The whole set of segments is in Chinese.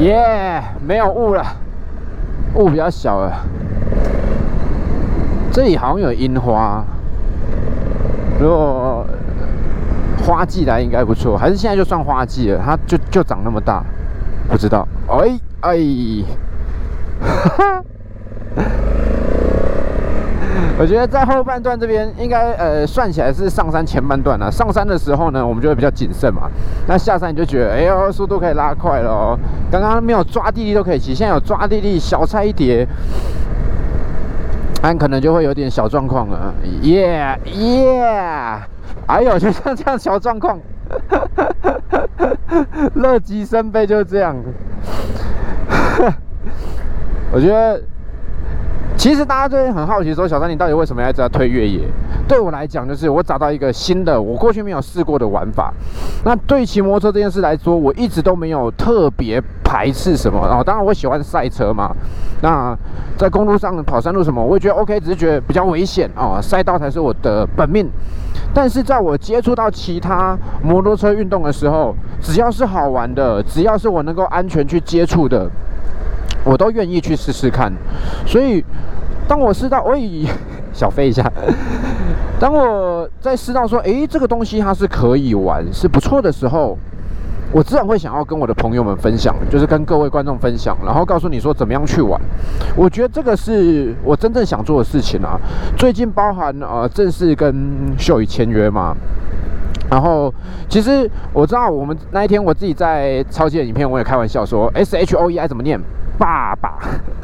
耶，没有雾了，雾比较小了。这里好像有樱花，如果花季来应该不错，还是现在就算花季了？它就就长那么大，不知道。哎哎，哈哈。我觉得在后半段这边应该呃算起来是上山前半段了。上山的时候呢，我们就会比较谨慎嘛。那下山你就觉得，哎呦，速度可以拉快了哦。刚刚没有抓地力都可以骑，现在有抓地力，小菜一碟，安可能就会有点小状况了。耶耶，哎呦，就像这样小状况，乐极生悲就是这样。我觉得。其实大家最近很好奇，说小三你到底为什么要这样推越野？对我来讲，就是我找到一个新的，我过去没有试过的玩法。那对骑摩托车这件事来说，我一直都没有特别排斥什么。哦，当然我喜欢赛车嘛。那在公路上跑山路什么，我也觉得 OK，只是觉得比较危险哦，赛道才是我的本命。但是在我接触到其他摩托车运动的时候，只要是好玩的，只要是我能够安全去接触的。我都愿意去试试看，所以当我试到，喂，小飞一下。当我在试到说，诶，这个东西它是可以玩，是不错的时候，我自然会想要跟我的朋友们分享，就是跟各位观众分享，然后告诉你说怎么样去玩。我觉得这个是我真正想做的事情啊。最近包含呃正式跟秀宇签约嘛，然后其实我知道我们那一天我自己在超级的影片，我也开玩笑说 S H O E I 怎么念？爸爸，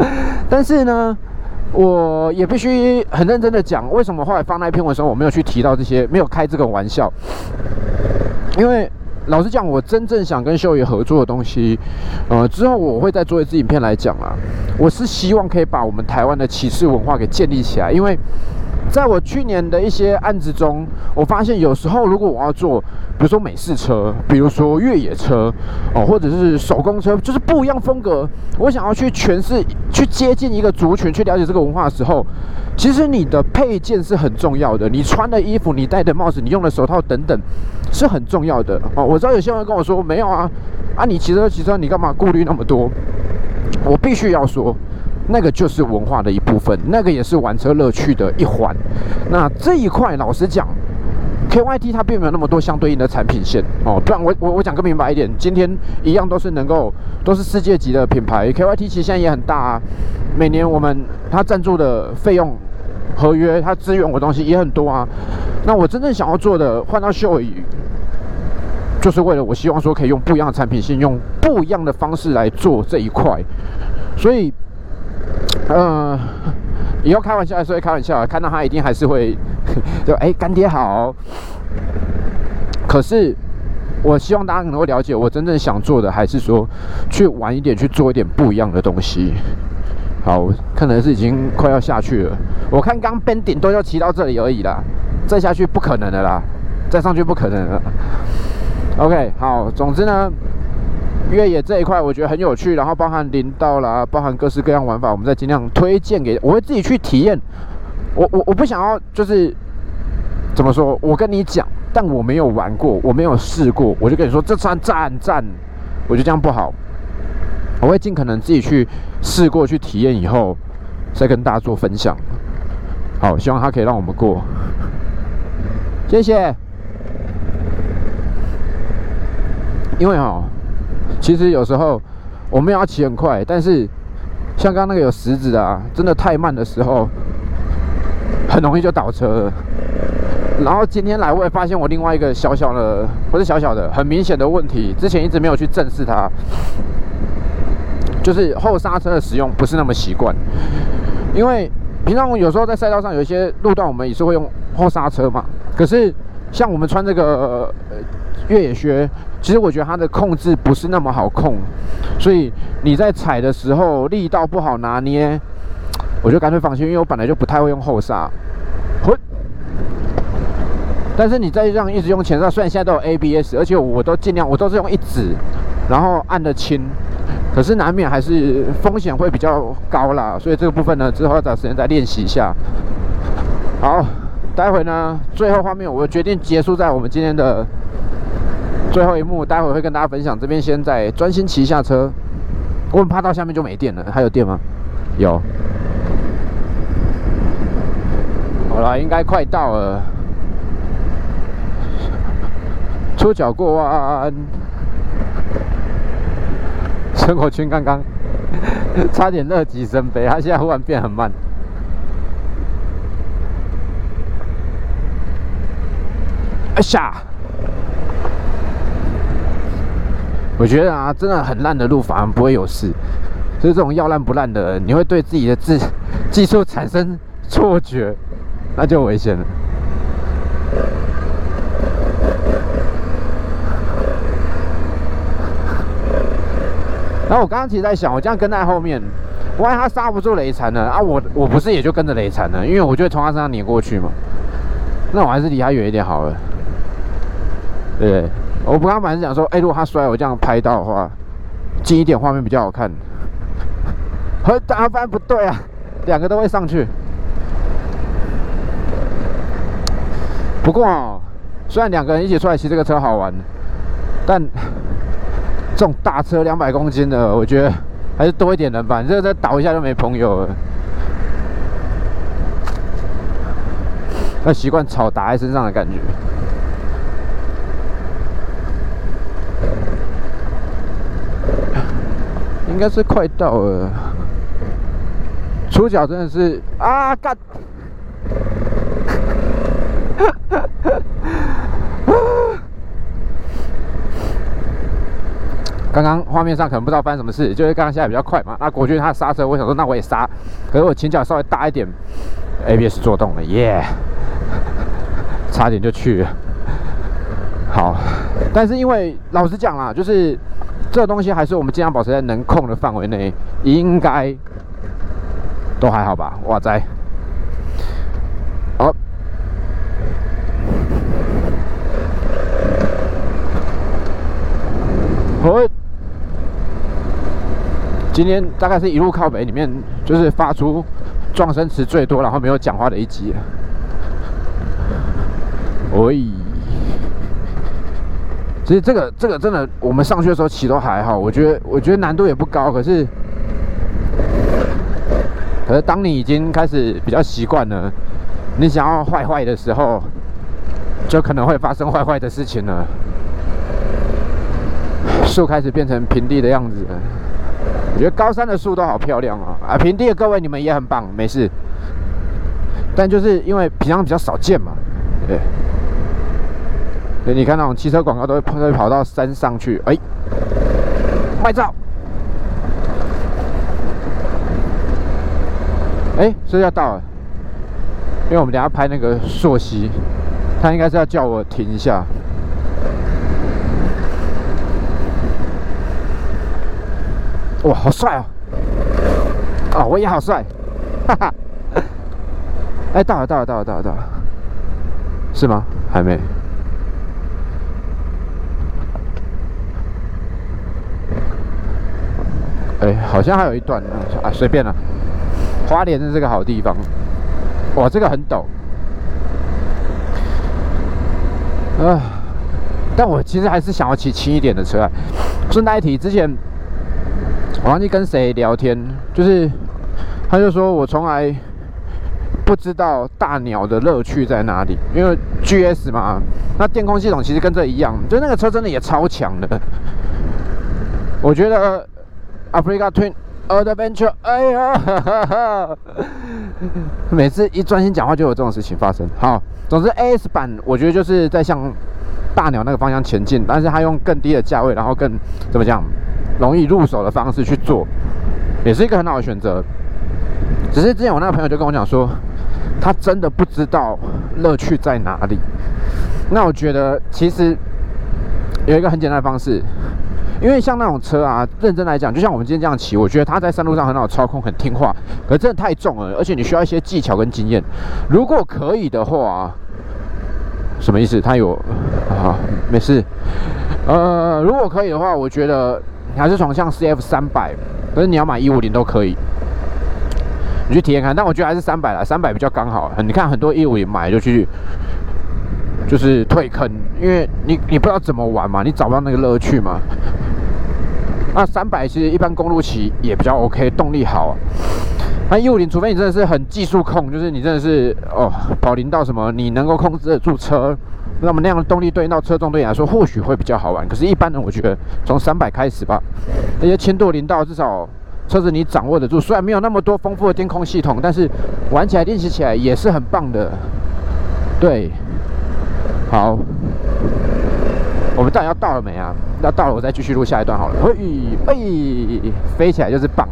但是呢，我也必须很认真的讲，为什么后来放那一篇文的时候，我没有去提到这些，没有开这个玩笑，因为老实讲，我真正想跟秀爷合作的东西，呃，之后我会再做一支影片来讲啊，我是希望可以把我们台湾的骑士文化给建立起来，因为。在我去年的一些案子中，我发现有时候如果我要做，比如说美式车，比如说越野车，哦，或者是手工车，就是不一样风格，我想要去诠释、去接近一个族群、去了解这个文化的时候，其实你的配件是很重要的。你穿的衣服、你戴的帽子、你用的手套等等，是很重要的。哦，我知道有些人跟我说，没有啊，啊，你骑车骑车，你干嘛顾虑那么多？我必须要说。那个就是文化的一部分，那个也是玩车乐趣的一环。那这一块，老实讲，KYT 它并没有那么多相对应的产品线哦。不然我我我讲更明白一点，今天一样都是能够都是世界级的品牌，KYT 其实现在也很大啊。每年我们它赞助的费用合约，它支援我东西也很多啊。那我真正想要做的，换到秀宇，就是为了我希望说可以用不一样的产品线，用不一样的方式来做这一块，所以。嗯，以后开玩笑还是会开玩笑，看到他一定还是会 就哎干爹好。可是我希望大家能够了解，我真正想做的还是说去玩一点，去做一点不一样的东西。好，可能是已经快要下去了。我看刚边顶都要骑到这里而已啦，再下去不可能的啦，再上去不可能了。OK，好，总之呢。越野这一块我觉得很有趣，然后包含林道啦，包含各式各样玩法，我们再尽量推荐给，我会自己去体验。我我我不想要就是怎么说，我跟你讲，但我没有玩过，我没有试过，我就跟你说这算赞赞，我觉得这样不好。我会尽可能自己去试过去体验以后，再跟大家做分享。好，希望他可以让我们过，谢谢。因为哈。其实有时候我们要骑很快，但是像刚刚那个有石子的啊，真的太慢的时候，很容易就倒车。然后今天来我也发现我另外一个小小的，不是小小的，很明显的问题，之前一直没有去正视它，就是后刹车的使用不是那么习惯。因为平常我有时候在赛道上有一些路段，我们也是会用后刹车嘛。可是像我们穿这个呃越野靴。其实我觉得它的控制不是那么好控，所以你在踩的时候力道不好拿捏，我就干脆放弃，因为我本来就不太会用后刹。混。但是你再这样一直用前刹，虽然现在都有 ABS，而且我都尽量我都是用一指，然后按的轻，可是难免还是风险会比较高啦。所以这个部分呢，之后要找时间再练习一下。好，待会呢，最后画面我决定结束在我们今天的。最后一幕，待会会跟大家分享。这边先在专心骑下车。我很怕到下面就没电了。还有电吗？有。好了，应该快到了。出脚过弯，生活圈刚刚 差点乐极生悲，他现在忽然变很慢。哎呀！我觉得啊，真的很烂的路反而不会有事，就是这种要烂不烂的，你会对自己的技技术产生错觉，那就危险了。然后我刚刚其实在想，我这样跟在后面，万一他刹不住雷残了啊，我我不是也就跟着雷残了？因为我就会从他身上碾过去嘛。那我还是离他远一点好了。对，我不刚本来是想说，哎，如果他摔我这样拍到的话，近一点画面比较好看。和打翻不对啊，两个都会上去。不过，虽然两个人一起出来骑这个车好玩，但。这种大车两百公斤的，我觉得还是多一点人吧。这再倒一下就没朋友了。要习惯草打在身上的感觉。应该是快到了。出脚真的是啊干！刚刚画面上可能不知道发生什么事，就是刚刚下来比较快嘛。那国军他刹车，我想说那我也刹，可是我前脚稍微大一点，ABS 做动了，耶，差点就去。好，但是因为老实讲啦，就是这个东西还是我们尽量保持在能控的范围内，应该都还好吧？哇塞，好，好。今天大概是一路靠北里面，就是发出撞声词最多，然后没有讲话的一集。喂，其实这个这个真的，我们上去的时候骑都还好，我觉得我觉得难度也不高，可是可是当你已经开始比较习惯了，你想要坏坏的时候，就可能会发生坏坏的事情了。树开始变成平地的样子。我觉得高山的树都好漂亮啊！啊，平地的各位你们也很棒，没事。但就是因为平常比较少见嘛，对。所以你看那种汽车广告都会跑，会跑到山上去，哎，拍照。哎，是要到了，因为我们等下拍那个朔溪，他应该是要叫我停一下。哇，好帅哦！啊，我也好帅，哈哈！哎，到了，到了，到了，到了，到了，是吗？还没。哎，好像还有一段啊，随便了。花莲是这个好地方，哇，这个很陡。啊，但我其实还是想要骑轻一点的车。顺带一提，之前。我忘记跟谁聊天，就是他就说我从来不知道大鸟的乐趣在哪里，因为 GS 嘛，那电控系统其实跟这一样，就那个车真的也超强的。我觉得 Africa Twin Adventure，哎呀，每次一专心讲话就有这种事情发生。好，总之 AS 版我觉得就是在向大鸟那个方向前进，但是它用更低的价位，然后更怎么讲？容易入手的方式去做，也是一个很好的选择。只是之前我那个朋友就跟我讲说，他真的不知道乐趣在哪里。那我觉得其实有一个很简单的方式，因为像那种车啊，认真来讲，就像我们今天这样骑，我觉得它在山路上很好操控，很听话。可真的太重了，而且你需要一些技巧跟经验。如果可以的话，什么意思？它有啊，没事。呃，如果可以的话，我觉得。还是从像 CF 三百，可是你要买一五零都可以，你去体验看。但我觉得还是三百啦，三百比较刚好。你看很多一五零买就去，就是退坑，因为你你不知道怎么玩嘛，你找不到那个乐趣嘛。那三百其实一般公路骑也比较 OK，动力好。那一五零，除非你真的是很技术控，就是你真的是哦跑零到什么，你能够控制得住车，那么那样的动力对应到车重对你来说或许会比较好玩。可是，一般人我觉得从三百开始吧，那些轻度零到至少车子你掌握得住，虽然没有那么多丰富的电控系统，但是玩起来练习起来也是很棒的。对，好。我们到底要到了没啊？要到了，我再继续录下一段好了。嘿，嘿，飞起来就是棒。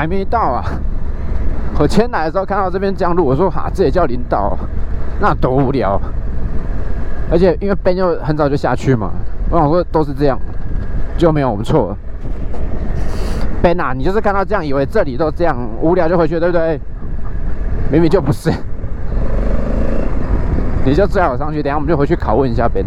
还没到啊！我前来的时候看到这边这样路，我说哈，这也叫领导，那多无聊。而且因为 Ben 就很早就下去嘛，我想说都是这样，就没有我们错。Ben 啊，你就是看到这样，以为这里都这样无聊就回去，对不对？明明就不是，你就最好上去，等下我们就回去拷问一下 Ben。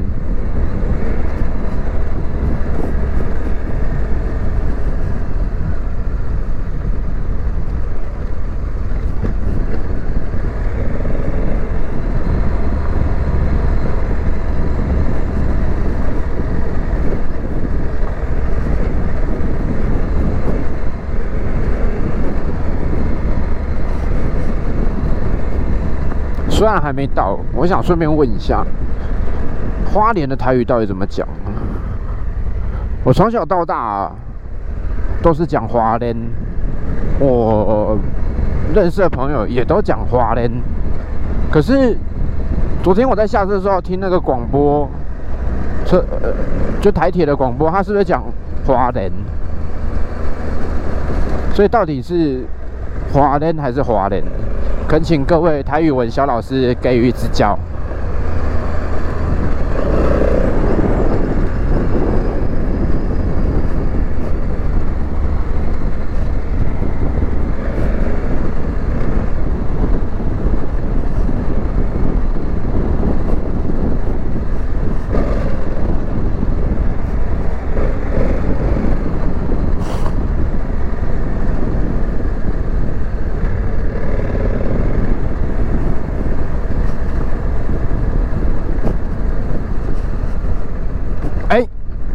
虽然还没到，我想顺便问一下，花莲的台语到底怎么讲？我从小到大都是讲花莲，我认识的朋友也都讲花莲。可是昨天我在下车的时候听那个广播，车就台铁的广播，他是不是讲花莲？所以到底是花莲还是华莲？恳请各位台语文小老师给予指教。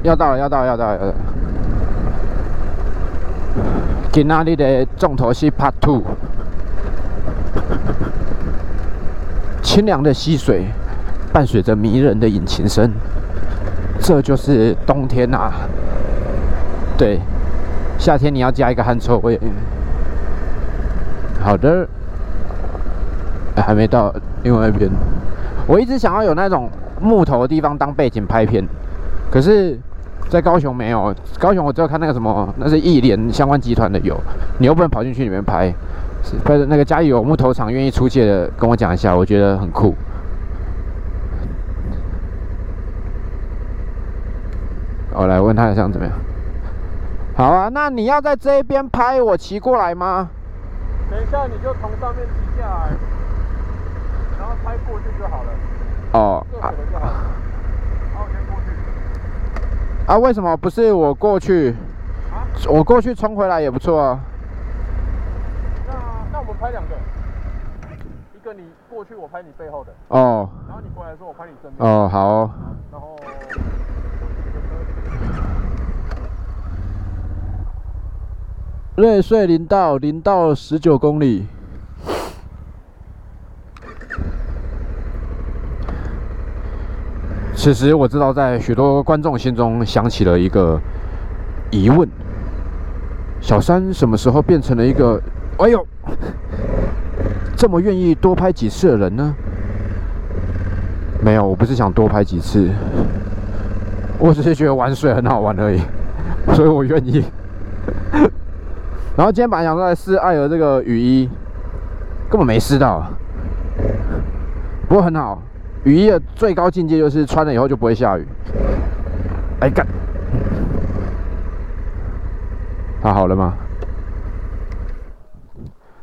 要到了，要到了，要到了！今仔日的重头戏 Part Two，清凉的溪水伴随着迷人的引擎声，这就是冬天呐。对，夏天你要加一个汗臭味。好的，还没到另外一边。我一直想要有那种木头的地方当背景拍片，可是。在高雄没有，高雄我只有看那个什么，那是艺联相关集团的有，你又不能跑进去里面拍，是那个嘉义有木头厂愿意出借的，跟我讲一下，我觉得很酷。我来问他想怎么样？好啊，那你要在这边拍，我骑过来吗？等一下你就从上面骑下来，然后拍过去就好了。哦。啊，为什么不是我过去？我过去冲回来也不错啊。那那我们拍两个，一个你过去，我拍你背后的。哦。然后你过来的时候，我拍你正面。哦，好。然后。瑞穗林道，零到十九公里。此时我知道，在许多观众心中响起了一个疑问：小三什么时候变成了一个哎呦这么愿意多拍几次的人呢？没有，我不是想多拍几次，我只是觉得玩水很好玩而已，所以我愿意。然后今天本来想来试艾尔这个雨衣，根本没试到，不过很好。雨衣的最高境界就是穿了以后就不会下雨。哎干！它好了吗？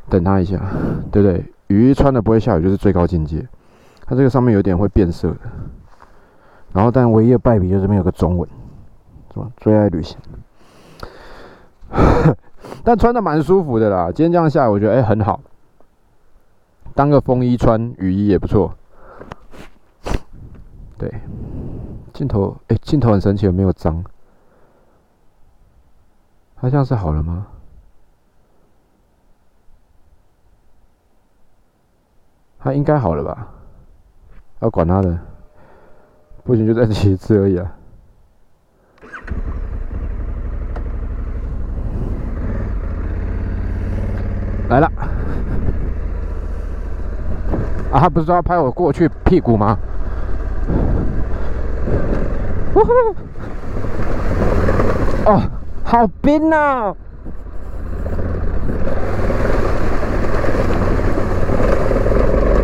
等它一下，对不对？雨衣穿了不会下雨就是最高境界。它这个上面有点会变色的，然后但唯一的败笔就是这边有个中文，是吧？最爱旅行，但穿的蛮舒服的啦。今天这样下，我觉得哎很好，当个风衣穿，雨衣也不错。对，镜头哎，镜头很神奇，有没有脏？它像是好了吗？它应该好了吧？要管他的，不行就再骑一次而已啊！来了，啊，他不是说要拍我过去屁股吗？哦，好冰啊！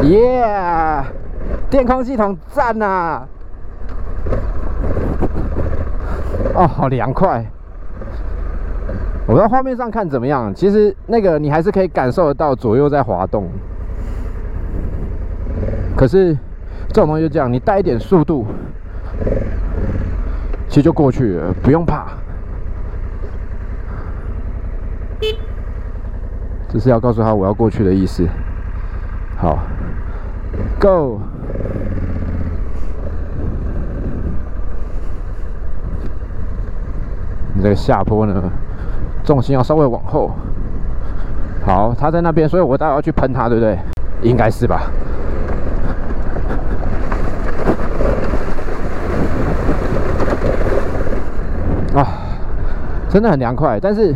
耶！电控系统赞呐！哦，好凉快。我在画面上看怎么样？其实那个你还是可以感受得到左右在滑动。可是这种东西就这样，你带一点速度，其实就过去了，不用怕。这是要告诉他我要过去的意思。好，Go。你这个下坡呢，重心要稍微往后。好，他在那边，所以我待会要去喷他，对不对？应该是吧。真的很凉快，但是，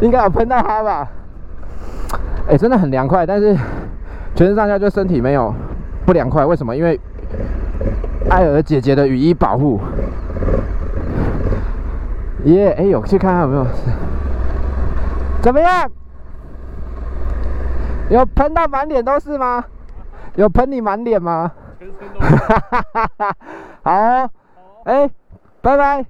应该有喷到他吧？哎，真的很凉快，但是全身上下就身体没有。不凉快，为什么？因为艾尔姐姐的雨衣保护。耶，哎呦，去看看有没有？怎么样？有喷到满脸都是吗？有喷你满脸吗？好，哎，拜拜。